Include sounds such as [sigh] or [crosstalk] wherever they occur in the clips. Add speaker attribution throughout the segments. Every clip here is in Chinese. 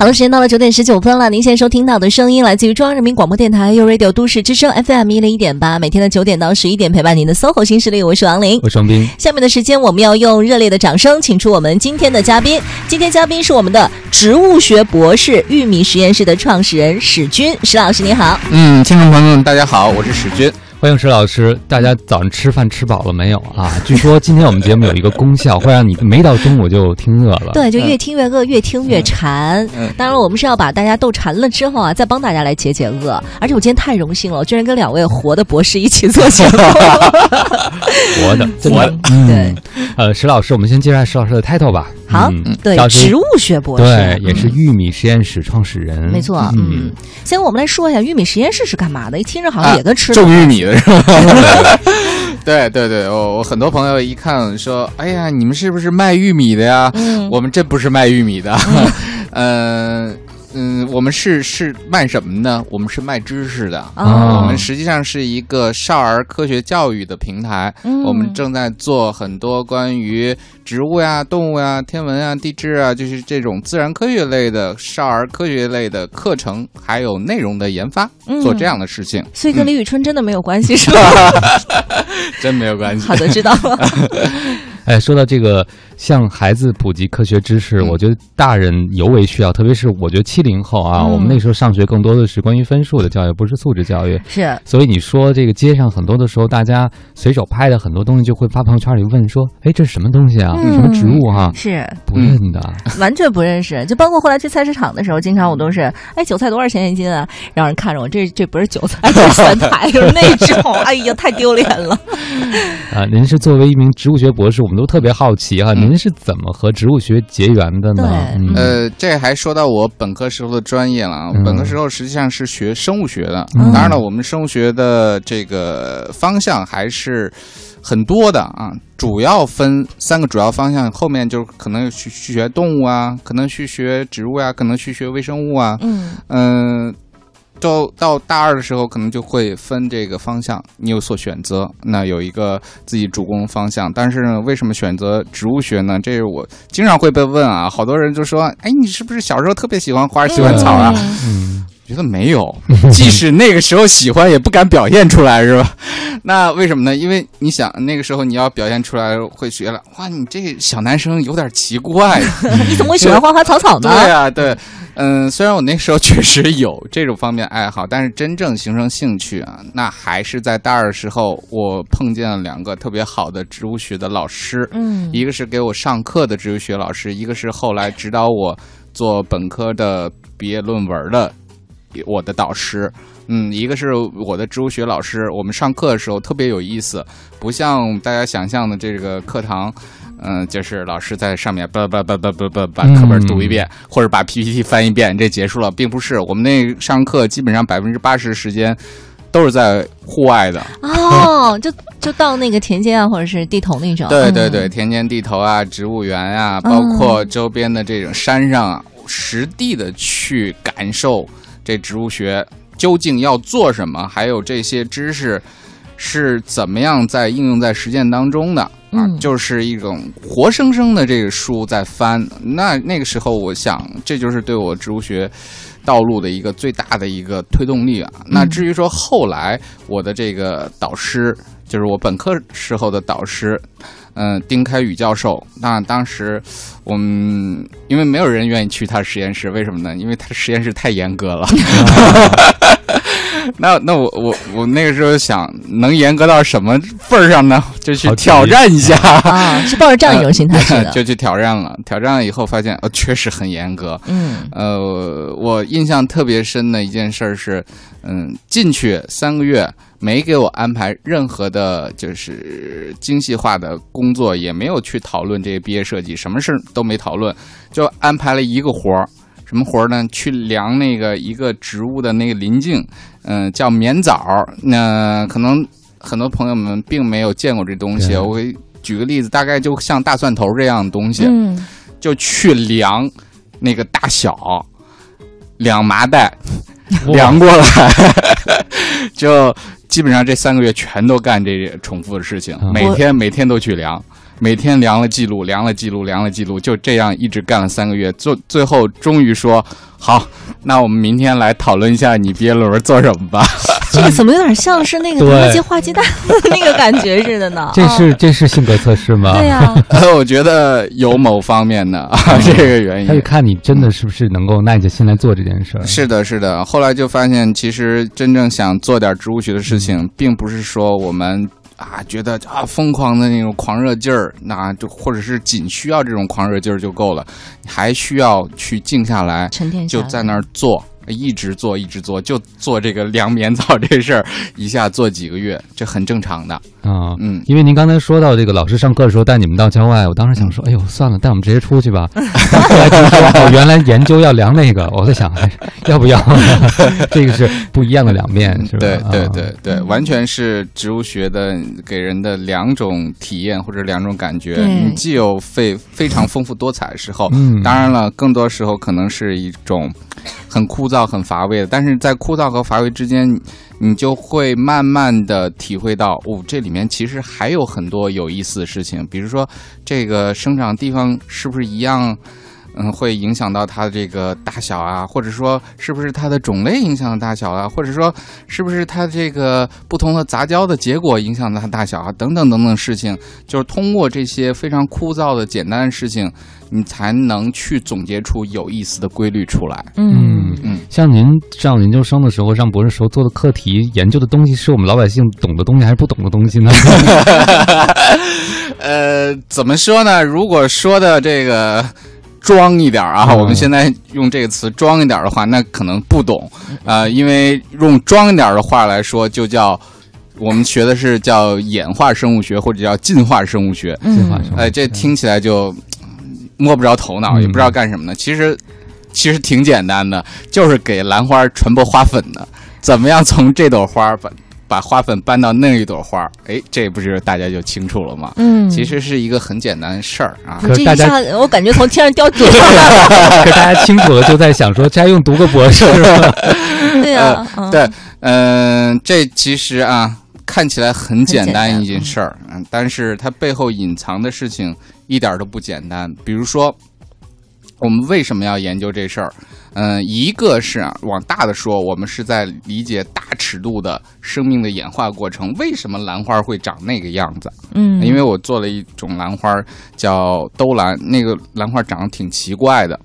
Speaker 1: 好了，时间到了九点十九分了。您现在收听到的声音来自于中央人民广播电台 u Radio 都市之声 FM 一零一点八，每天的九点到十一点陪伴您的 SOHO 新势力，我是王琳，
Speaker 2: 我是王斌。
Speaker 1: 下面的时间，我们要用热烈的掌声，请出我们今天的嘉宾。今天嘉宾是我们的植物学博士、玉米实验室的创始人史军，史老师你好。
Speaker 3: 嗯，听众朋友们，大家好，我是史军。
Speaker 2: 欢迎石老师，大家早上吃饭吃饱了没有啊？[laughs] 据说今天我们节目有一个功效，会让你没到中午就听饿了。
Speaker 1: 对，就越听越饿，越听越馋。当然，我们是要把大家逗馋了之后啊，再帮大家来解解饿。而且我今天太荣幸了，我居然跟两位活的博士一起做节目。[laughs] [laughs]
Speaker 2: 活的，
Speaker 1: 活的，对。
Speaker 2: 呃，石老师，我们先介绍石老师的 title 吧。
Speaker 1: 好，对，植物学博士，
Speaker 2: 对，也是玉米实验室创始人。
Speaker 1: 没错，嗯。先我们来说一下玉米实验室是干嘛的？一听着好像也跟吃
Speaker 3: 种玉米的是吧？[laughs] 对对对，我我很多朋友一看说：“哎呀，你们是不是卖玉米的呀？”我们这不是卖玉米的，嗯。[laughs] 嗯，我们是是卖什么呢？我们是卖知识的。我们实际上是一个少儿科学教育的平台。我们正在做很多关于植物呀、动物呀、天文啊、地质啊，就是这种自然科学类的少儿科学类的课程，还有内容的研发，做这样的事情。
Speaker 1: 所以跟李宇春真的没有关系，是吧？[laughs]
Speaker 3: 真没有关系。[laughs]
Speaker 1: 好的，知道了。[laughs]
Speaker 2: 哎，说到这个。向孩子普及科学知识，我觉得大人尤为需要，特别是我觉得七零后啊，我们那时候上学更多的是关于分数的教育，不是素质教育。
Speaker 1: 是，
Speaker 2: 所以你说这个街上很多的时候，大家随手拍的很多东西，就会发朋友圈里问说：“哎，这是什么东西啊？什么植物哈？”
Speaker 1: 是
Speaker 2: 不认的，[laughs]
Speaker 1: 完全不认识。就包括后来去菜市场的时候，经常我都是：“哎，韭菜多少钱一斤啊？”让人看着我，这这不是韭菜，是酸菜，就是那种。[laughs] 哎呀，太丢脸了。[laughs]
Speaker 2: 啊，您是作为一名植物学博士，我们都特别好奇哈，您是怎么和和植物学结缘的呢？
Speaker 3: 呃，这还说到我本科时候的专业了。本科时候实际上是学生物学的，当然了，我们生物学的这个方向还是很多的啊，主要分三个主要方向。后面就可能去去学动物啊，可能去学植物呀，可能去学微生物啊。嗯嗯。到到大二的时候，可能就会分这个方向，你有所选择。那有一个自己主攻方向，但是呢，为什么选择植物学呢？这是我经常会被问啊，好多人就说：“哎，你是不是小时候特别喜欢花，喜欢草啊？”嗯，觉得没有，[laughs] 即使那个时候喜欢，也不敢表现出来，是吧？[laughs] 那为什么呢？因为你想，那个时候你要表现出来，会觉得哇，你这个小男生有点奇怪，[laughs]
Speaker 1: 你怎么会喜欢花花草草呢？
Speaker 3: 对啊，对。嗯，虽然我那时候确实有这种方面爱好，但是真正形成兴趣啊，那还是在大二的时候，我碰见了两个特别好的植物学的老师。嗯，一个是给我上课的植物学老师，一个是后来指导我做本科的毕业论文的我的导师。嗯，一个是我的植物学老师，我们上课的时候特别有意思，不像大家想象的这个课堂。嗯，就是老师在上面叭叭叭叭叭叭把课本读一遍，或者把 PPT 翻一遍，这结束了，并不是。我们那上课基本上百分之八十时间都是在户外的。
Speaker 1: 哦，就就到那个田间啊，或者是地头那种。
Speaker 3: 对对对，田间地头啊，植物园啊，包括周边的这种山上啊，实地的去感受这植物学究竟要做什么，还有这些知识是怎么样在应用在实践当中的。啊，就是一种活生生的这个书在翻，那那个时候，我想这就是对我植物学道路的一个最大的一个推动力啊。那至于说后来我的这个导师，就是我本科时候的导师，嗯，丁开宇教授，那当时我们因为没有人愿意去他实验室，为什么呢？因为他的实验室太严格了。[laughs] [laughs] 那那我我我那个时候想能严格到什么份儿上呢？[laughs] 就去挑战一下
Speaker 1: 啊，[laughs] 是抱着这样一种心态去的，
Speaker 3: 就去挑战了。挑战了以后发现，呃，确实很严格。嗯，呃，我印象特别深的一件事是，嗯，进去三个月没给我安排任何的，就是精细化的工作，也没有去讨论这个毕业设计，什么事都没讨论，就安排了一个活儿。什么活呢？去量那个一个植物的那个鳞茎，嗯，叫棉枣。那可能很多朋友们并没有见过这东西。我给举个例子，大概就像大蒜头这样的东西，就去量那个大小，两麻袋量过来，[laughs] 就基本上这三个月全都干这重复的事情，每天每天都去量。每天量了记录，量了记录，量了记录，就这样一直干了三个月，最最后终于说好，那我们明天来讨论一下你毕业论文做什么吧。[laughs]
Speaker 1: 这个怎么有点像是那个 [laughs]
Speaker 2: 对
Speaker 1: 垃圾化鸡蛋 [laughs] 那个感觉似的呢？
Speaker 2: 这是这是性格测试吗？
Speaker 1: 对呀、
Speaker 3: 我觉得有某方面的啊这个原因。
Speaker 2: 他就看你真的是不是能够耐着心来做这件事儿。
Speaker 3: 是的，是的。后来就发现，其实真正想做点植物学的事情，并不是说我们啊觉得啊疯狂的那种狂热劲儿，那就或者是仅需要这种狂热劲儿就够了，还需要去静下来，
Speaker 1: 沉淀下来
Speaker 3: 就在那儿做。一直做，一直做，就做这个凉棉草这事儿，一下做几个月，这很正常的。
Speaker 2: 啊，
Speaker 3: 嗯
Speaker 2: 因为您刚才说到这个老师上课的时候带你们到郊外，我当时想说，哎呦，算了，带我们直接出去吧。但后来听说哦，原来研究要量那个，我在想，哎，要不要？[laughs] 这个是不一样的两面，是吧？
Speaker 3: 对对
Speaker 2: 啊
Speaker 3: 对对，完全是植物学的给人的两种体验或者两种感觉。
Speaker 1: 对
Speaker 3: 你既有非非常丰富多彩的时候，
Speaker 2: 嗯
Speaker 3: 当然了，更多时候可能是一种很枯燥、很乏味的。但是在枯燥和乏味之间，你就会慢慢的体会到，哦，这里面其实还有很多有意思的事情，比如说这个生长地方是不是一样。嗯，会影响到它的这个大小啊，或者说是不是它的种类影响的大小啊，或者说是不是它这个不同的杂交的结果影响了它大小啊，等等等等事情，就是通过这些非常枯燥的简单的事情，你才能去总结出有意思的规律出来。
Speaker 1: 嗯
Speaker 3: 嗯
Speaker 2: 像您上研究生的时候、上博士时候做的课题、研究的东西，是我们老百姓懂的东西还是不懂的东西呢？[laughs]
Speaker 3: 呃，怎么说呢？如果说的这个装一点儿啊，
Speaker 2: 嗯
Speaker 3: 我们现在用这个词装一点儿的话，那可能不懂啊、呃因为用装一点儿的话来说，就叫我们学的是叫演化生物学或者叫进化生物学。哎，这听起来就嗯摸不着头脑，
Speaker 2: 嗯
Speaker 3: 也不知道干什么呢。其实其实挺简单的，就是给兰花传播花粉的。怎么样从这朵花把把花粉搬到那一朵花？哎，这不是大家就清楚了吗？
Speaker 1: 嗯，
Speaker 3: 其实是一个很简单的事儿啊。
Speaker 2: 可是大家
Speaker 1: 下我感觉从天上掉地上了。[laughs]
Speaker 2: 可大家清楚了，就在想说，这还用读个博士吗？[laughs]
Speaker 1: 对呀，嗯
Speaker 3: 对，嗯、这其实啊，看起来很简单一件事儿，嗯，但是它背后隐藏的事情一点儿都不简单。比如说，我们为什么要研究这事儿？嗯、一个是啊，往大的说，我们是在理解大尺度的生命的演化过程，为什么兰花会长那个样子？
Speaker 1: 嗯，
Speaker 3: 因为我做了一种兰花叫兜兰，那个兰花长得挺奇怪的。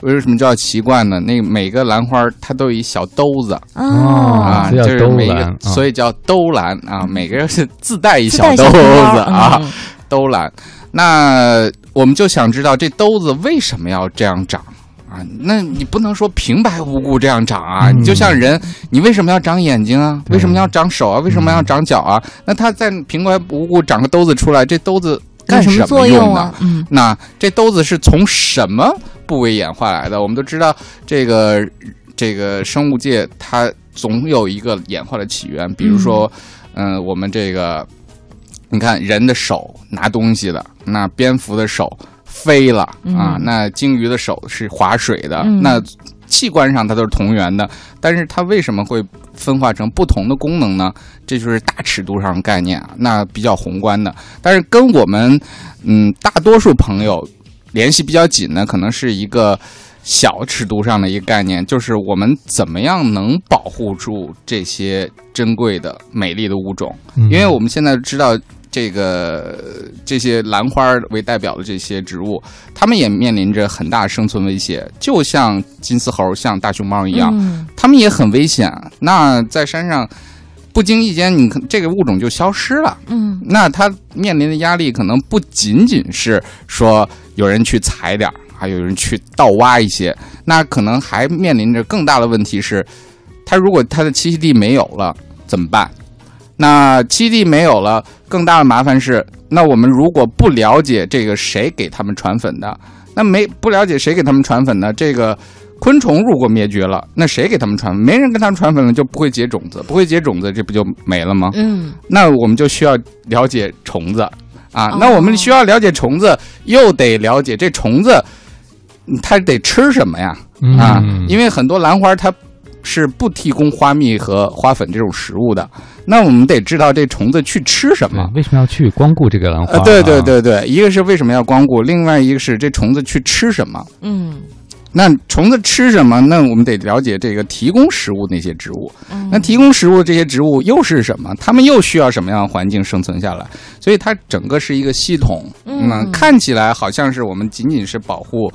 Speaker 3: 为什么叫奇怪呢？那个每个兰花它都有一小兜子
Speaker 1: 哦
Speaker 3: 啊，就是每一个
Speaker 2: 兜兰啊，
Speaker 3: 所以叫兜兰啊。每个人是自带一小兜子啊，
Speaker 1: 嗯
Speaker 3: 兜兰。那我们就想知道这兜子为什么要这样长啊？那你不能说平白无故这样长啊！
Speaker 2: 嗯
Speaker 3: 你就像人，你为什么要长眼睛啊？为什么要长手啊？为什么要长脚啊？那他在平白无故长个兜子出来，这兜子干
Speaker 1: 什么作
Speaker 3: 用呢
Speaker 1: 用啊？？嗯
Speaker 3: 那这兜子是从什么部位演化来的？我们都知道，这个这个生物界它总有一个演化的起源，比如说，嗯、我们这个，你看人的手拿东西的，那蝙蝠的手飞了、啊
Speaker 1: 嗯，
Speaker 3: 那鲸鱼的手是划水的，
Speaker 1: 嗯
Speaker 3: 那器官上它都是同源的，但是它为什么会分化成不同的功能呢？这就是大尺度上的概念啊，那比较宏观的。但是跟我们嗯大多数朋友联系比较紧的，可能是一个小尺度上的一个概念，就是我们怎么样能保护住这些珍贵的、美丽的物种。
Speaker 2: 嗯
Speaker 3: 因为我们现在知道。这个这些兰花为代表的这些植物，它们也面临着很大生存威胁，就像金丝猴、像大熊猫一样，
Speaker 1: 嗯
Speaker 3: 它们也很危险。那在山上，不经意间，你看这个物种就消失了。
Speaker 1: 嗯
Speaker 3: 那它面临的压力可能不仅仅是说有人去采点儿，还有人去盗挖一些，那可能还面临着更大的问题是，它如果它的栖息地没有了怎么办？那基地没有了，更大的麻烦是，那我们如果不了解这个谁给他们传粉的，那没不了解谁给他们传粉的，这个昆虫如果灭绝了，那谁给他们传？没人跟他们传粉了，就不会结种子，不会结种子，这不就没了吗？
Speaker 1: 嗯
Speaker 3: 那我们就需要了解虫子啊
Speaker 1: 哦。
Speaker 3: 那我们需要了解虫子，又得了解这虫子嗯它得吃什么呀？啊，因
Speaker 2: 为
Speaker 3: 为很多兰花它是不提供花蜜和花粉这种食物的。那我们得知道这虫子去吃什么。
Speaker 2: 为什么要去光顾这个兰花？
Speaker 3: 对对对对，一个是为什么要光顾，另外一个是这虫子去吃什么。
Speaker 1: 嗯。
Speaker 3: 那虫子吃什么？那我们得了解这个提供食物那些植物。那提供食物这些植物又是什么？它们又需要什么样的环境生存下来？所以它整个是一个系统。嗯，看起来好像是我们仅仅是保护。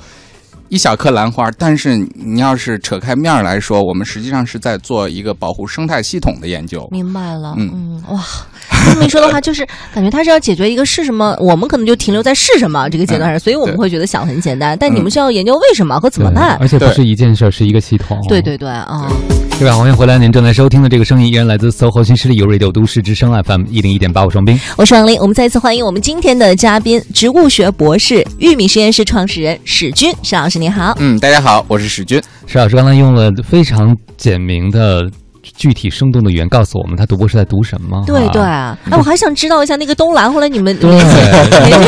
Speaker 3: 一小颗兰花，但是你要是扯开面儿来说，我们实际上是在做一个保护生态系统的研究。
Speaker 1: 明白了，嗯，哇，[laughs] 这么一说的话，就是感觉它是要解决一个是什么，我们可能就停留在是什么这个阶段上，所以我们会觉得想很简单，但你们是要研究为什么和怎么办，
Speaker 2: 而且不是一件事，是一个系统。
Speaker 1: 对对对啊。
Speaker 2: 各位好，欢迎回来！您正在收听的这个声音依然来自 SOHO 新势力有 Radio 都市之声 FM 一零一点八，我双冰，
Speaker 1: 我是王林。我们再一次欢迎我们今天的嘉宾，植物学博士、玉米实验室创始人史军史老师，你好。
Speaker 3: 嗯，大家好，我是史军。
Speaker 2: 史老师刚才用了非常简明的。具体生动的语言告诉我们，他读博士在读什么？
Speaker 1: 对对，哎，我还想知道一下那个东兰，后来你们 [laughs]
Speaker 2: 对，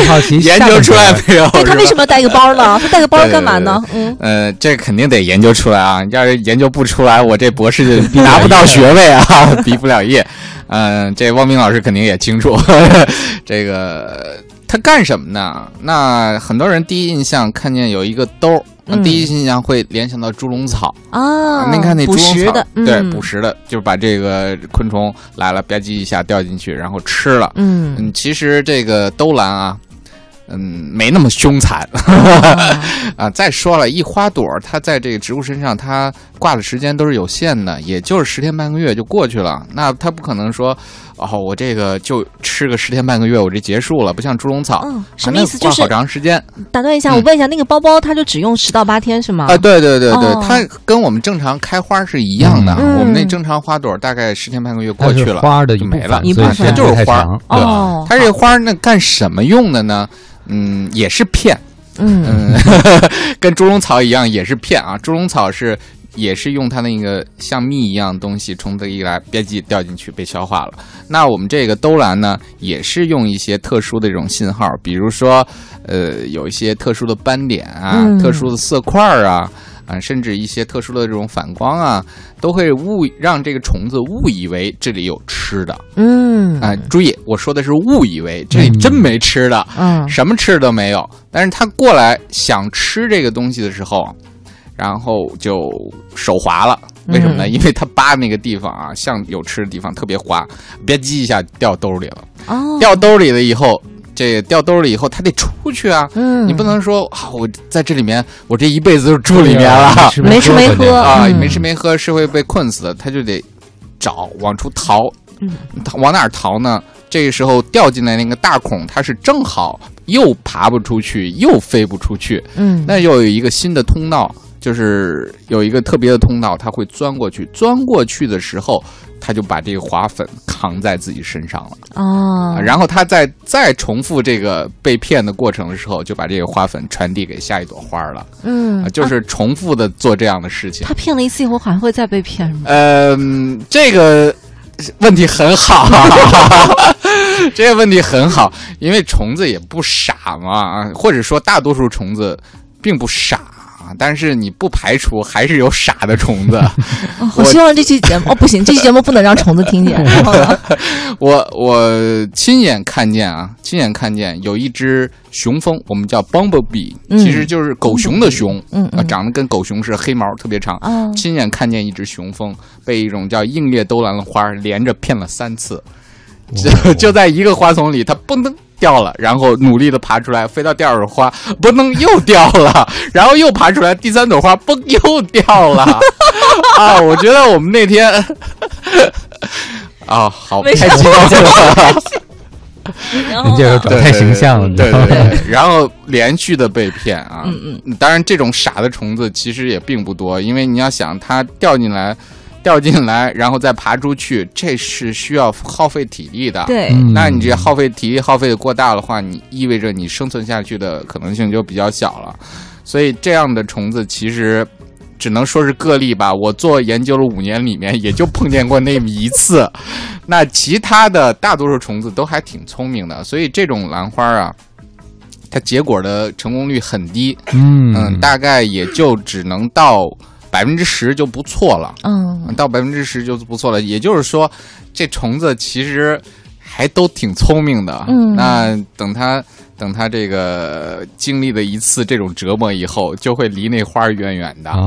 Speaker 2: 好奇
Speaker 3: 研究出来没有？
Speaker 1: 他为什么要带个包呢？他带个包干嘛呢？
Speaker 3: 嗯，呃，这肯定得研究出来啊！要是研究不出来，我这博士拿不到学位啊，[laughs] 毕不了业。嗯，这汪明老师肯定也清楚，[laughs] 这个他干什么呢？那很多人第一印象看见有一个兜。那第一印象会联想到猪笼草
Speaker 1: 啊，
Speaker 3: 您看那猪笼草，对，
Speaker 1: 捕
Speaker 3: 食的，就是把这个昆虫来了吧唧一下掉进去，然后吃了。嗯，其实这个兜兰啊。嗯，没那么凶残 [laughs] [laughs] 啊！再说了一花朵，它在这个植物身上，它挂的时间都是有限的，也就是十天半个月就过去了。那它不可能说，哦，我这个就吃个十天半个月，我这结束了，不像猪笼草，
Speaker 1: 什么意思？就是
Speaker 3: 好长时间。
Speaker 1: 打断一下，我问一下，那个包包它就只用十到八天是吗？
Speaker 3: 啊，对对对对，它跟我们正常开花是一样的。我们那正常花朵大概十天半个月过去了，
Speaker 2: 花的
Speaker 3: 就没了，
Speaker 1: 一部分
Speaker 3: 就是花。
Speaker 1: 哦，
Speaker 3: 它这花那干什么用的呢？嗯，也是骗，
Speaker 1: 嗯，[laughs]
Speaker 3: 跟猪笼草一样，也是骗啊。猪笼草是也是用它那个像蜜一样东西，虫子一来吧唧掉进去被消化了。那我们这个兜兰呢，也是用一些特殊的这种信号，比如说，呃，有一些特殊的斑点啊，特殊的色块啊。啊，甚至一些特殊的这种反光啊，都会误让这个虫子误以为这里有吃的。
Speaker 1: 嗯，
Speaker 3: 啊，注意，我说的是误以为这里真没吃的，
Speaker 1: 嗯，
Speaker 3: 什么吃的都没有。但是它过来想吃这个东西的时候，然后就手滑了。为什么呢？[laughs] 因为他扒那个地方啊，像有吃的地方特别滑，吧唧一下掉兜里了。哦，掉兜里了以后。这掉兜里以后，他得出去啊！嗯，你不能说啊，我在这里面，我这一辈子就住里面了，
Speaker 1: 没吃没喝
Speaker 3: 啊，没吃没喝是会被困死的。他就得找往出逃，嗯，往哪逃呢？这个时候掉进来那个大孔，它是正好又爬不出去，又飞不出去，
Speaker 1: 嗯，
Speaker 3: 那又有一个新的通道，就是有一个特别的通道，它会钻过去。钻过去的时候。它就把这个花粉扛在自己身上了哦，然后它再再重复这个被骗的过程的时候，就把这个花粉传递给下一朵花了。嗯，就是重复的做这样的事情。
Speaker 1: 他骗了一次以后还会再被骗吗？
Speaker 3: 嗯，这个问题很好，[laughs] 这个问题很好，因为虫子也不傻嘛，或者说大多数虫子并不傻。但是你不排除还是有傻的虫子。[laughs]
Speaker 1: 我希望这期节目哦，不行，这期节目不能让虫子听见。[laughs] [laughs]
Speaker 3: 我我亲眼看见啊，亲眼看见有一只雄蜂，我们叫 bumblebee，其实就是狗熊的熊，
Speaker 1: 嗯
Speaker 3: 长得跟狗熊似的，黑毛特别长。亲眼看见一只雄蜂被一种叫硬裂兜兰的花连着骗了三次，就就在一个花丛里，它嘣噔。掉了，然后努力的爬出来，飞到第二朵花，[laughs] 不能又掉了，[laughs] 然后又爬出来，第三朵花嘣又掉了。[laughs] 啊，我觉得我们那天，啊，好
Speaker 1: 太
Speaker 3: 激动了，
Speaker 2: 你这个转太形象了，
Speaker 3: 对对对，然后连续的被骗啊，嗯嗯，当然这种傻的虫子其实也并不多，因为你要想它掉进来。掉进来，然后再爬出去，这是需要耗费体力的。
Speaker 1: 对，
Speaker 3: 那你这耗费体力耗费的过大的话，你意味着你生存下去的可能性就比较小了。所以这样的虫子其实只能说是个例吧。我做研究了五年里面，也就碰见过那么一次。[laughs] 那其他的大多数虫子都还挺聪明的，所以这种兰花啊，它结果的成功率很低。嗯嗯，大概也就只能到。百分之十就不错了，
Speaker 1: 嗯
Speaker 3: 到百分之十就不错了。也就是说，这虫子其实还都挺聪明的。
Speaker 1: 嗯
Speaker 3: 那等它等它这个经历了一次这种折磨以后，就会离那花儿远远的。
Speaker 2: 啊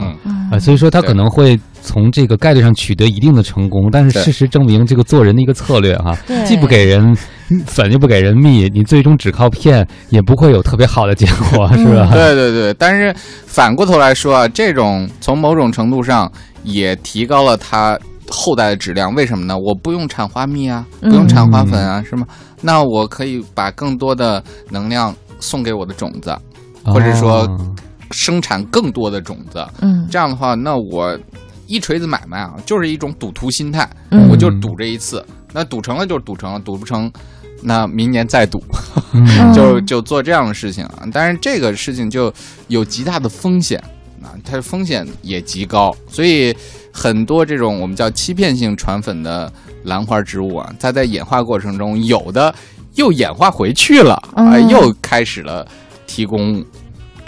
Speaker 3: 嗯
Speaker 1: 嗯
Speaker 2: 啊，所以说
Speaker 3: 它
Speaker 2: 可能会从这个概率上取得一定的成功，但是事实证明，这个做人的一个策略哈、
Speaker 1: 对
Speaker 2: 既不给人粉又不给人蜜，你最终只靠骗，也不会有特别好的结果，[laughs] 是吧？
Speaker 3: 对对对，但是反过头来说啊，这种从某种程度上也提高了它后代的质量。为什么呢？我不用产花蜜啊，不用产花粉啊，是吗？那我可以把更多的能量送给我的种子，或者说
Speaker 2: 哦
Speaker 3: 生产更多的种子。
Speaker 1: 嗯
Speaker 3: 这样的话，那我一锤子买卖啊，就是一种赌徒心态，
Speaker 1: 嗯
Speaker 3: 我就赌这一次。那赌成了就是赌成了，赌不成，那明年再赌。[laughs]
Speaker 2: 嗯
Speaker 3: 就就做这样的事情啊。但是这个事情就有极大的风险啊，它的风险也极高，所以很多这种我们叫欺骗性传粉的兰花植物啊，它在演化过程中，有的又演化回去了，啊、
Speaker 1: 嗯
Speaker 3: 又开始了提供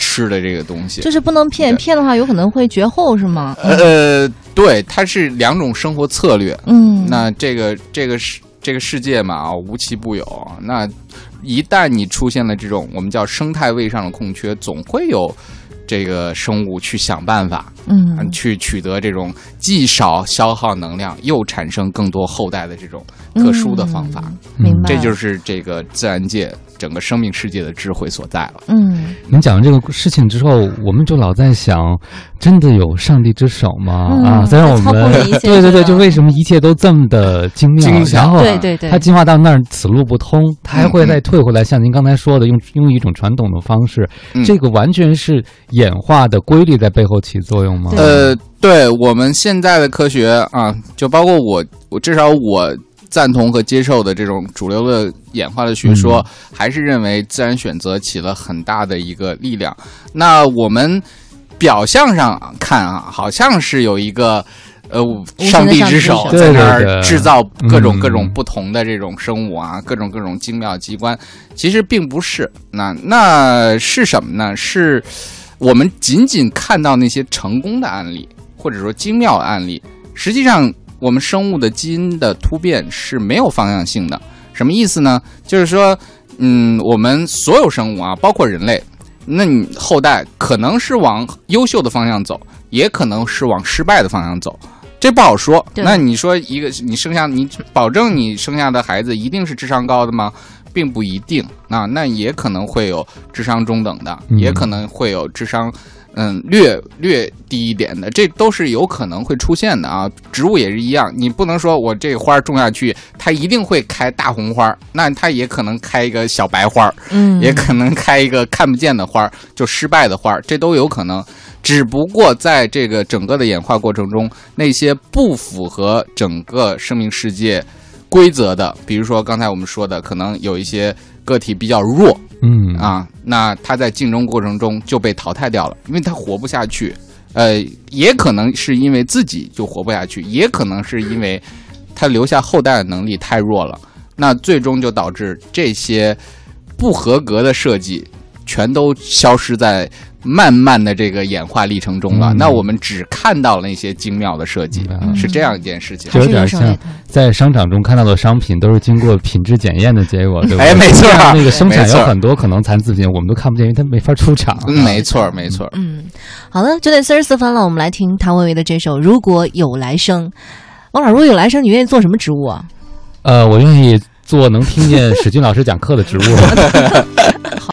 Speaker 3: 吃的这个东西。
Speaker 1: 就是不能骗，骗的话有可能会绝后，是吗？
Speaker 3: 呃，对，它是两种生活策略。
Speaker 1: 嗯，
Speaker 3: 那这个这个世这个世界嘛啊，无奇不有。那一旦你出现了这种我们叫生态位上的空缺，总会有这个生物去想办法，
Speaker 1: 嗯
Speaker 3: 嗯，去取得这种既少消耗能量，又产生更多后代的这种特殊的方法。
Speaker 1: 嗯明白，
Speaker 3: 这就是这个自然界整个生命世界的智慧所在了。
Speaker 1: 嗯
Speaker 2: 您讲完这个事情之后，我们就老在想，真的有上帝之手吗？
Speaker 1: 嗯
Speaker 2: 啊，虽然我们 [laughs] 对对对，就为什么一切都这么的精妙？
Speaker 3: 精
Speaker 2: 然后
Speaker 1: 对对对
Speaker 2: 它进化到那儿此路不通，它还会再退回来，像您刚才说的，用用一种传统的方式，
Speaker 3: 嗯
Speaker 2: 这个完全是演化的规律在背后起作用吗？
Speaker 3: 呃，对我们现在的科学啊，就包括我，我至少我赞同和接受的这种主流的演化的学说，还是认为自然选择起了很大的一个力量。那我们表象上看啊，好像是有一个。呃，上帝之手在那儿制造各种
Speaker 2: 嗯
Speaker 3: 各种不同的这种生物啊，各种各种精妙机关，其实并不是。那那是什么呢？是我们仅仅看到那些成功的案例，或者说精妙的案例，实际上我们生物的基因的突变是没有方向性的。什么意思呢？就是说，嗯，我们所有生物啊，包括人类，那你后代可能是往优秀的方向走，也可能是往失败的方向走。这不好说。那你说一个你生下你保证你生下的孩子一定是智商高的吗？并不一定啊，那也可能会有智商中等的，
Speaker 2: 嗯
Speaker 3: 也可能会有智商嗯略略低一点的，这都是有可能会出现的啊。植物也是一样，你不能说我这个花种下去，它一定会开大红花，那它也可能开一个小白花，
Speaker 1: 嗯，
Speaker 3: 也可能开一个看不见的花儿，就失败的花儿，这都有可能。只不过在这个整个的演化过程中，那些不符合整个生命世界规则的，比如说刚才我们说的，可能有一些个体比较弱
Speaker 2: 嗯
Speaker 3: 啊，那他在竞争过程中就被淘汰掉了，因为他活不下去。呃，也可能是因为自己就活不下去，也可能是因为他留下后代的能力太弱了，那最终就导致这些不合格的设计全都消失在慢慢的这个演化历程中了。
Speaker 2: 嗯
Speaker 3: 那我们只看到了那些精妙的设计，是这样一件事情。
Speaker 2: 就有点像在商场中看到的商品都是经过品质检验的结果，对吧？
Speaker 3: 哎没错
Speaker 2: 那个生产有很多可能残次品，我们都看不见，因为它没法出厂。
Speaker 3: 嗯，没错，没错。
Speaker 1: 嗯，好了，九点四十四分了，我们来听谭维维的这首《如果有来生》。王老师，如果有来生，你愿意做什么植物啊？
Speaker 2: 呃，我愿意做能听见史军老师讲课的植物。[laughs] [laughs] [laughs]